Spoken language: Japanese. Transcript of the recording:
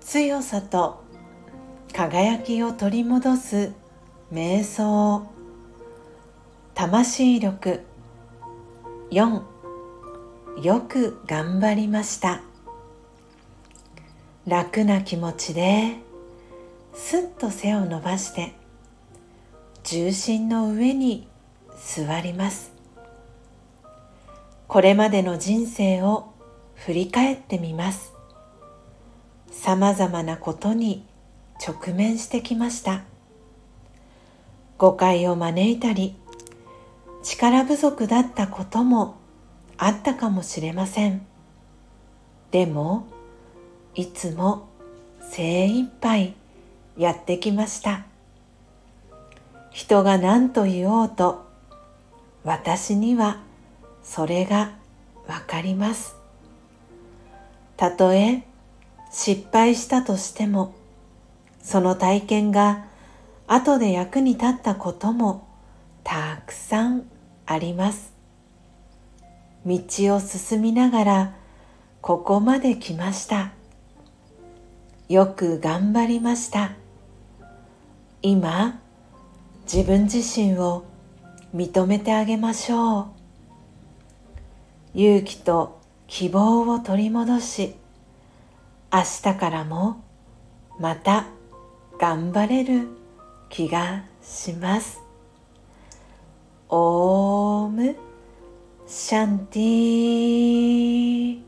強さと輝きを取り戻す瞑想。魂力。4よく頑張りました。楽な気持ちですっと背を伸ばして重心の上に座ります。これまでの人生を振り返ってみます。さまざまなことに直面してきました。誤解を招いたり力不足だったこともあったかもしれません。でもいつも精一杯やってきました。人が何と言おうと私にはそれがわかります。たとえ失敗したとしてもその体験が後で役に立ったこともたくさんあります。道を進みながらここまで来ました。よく頑張りました。今自分自身を認めてあげましょう。勇気と希望を取り戻し明日からもまた頑張れる気がします。オームシャンティー。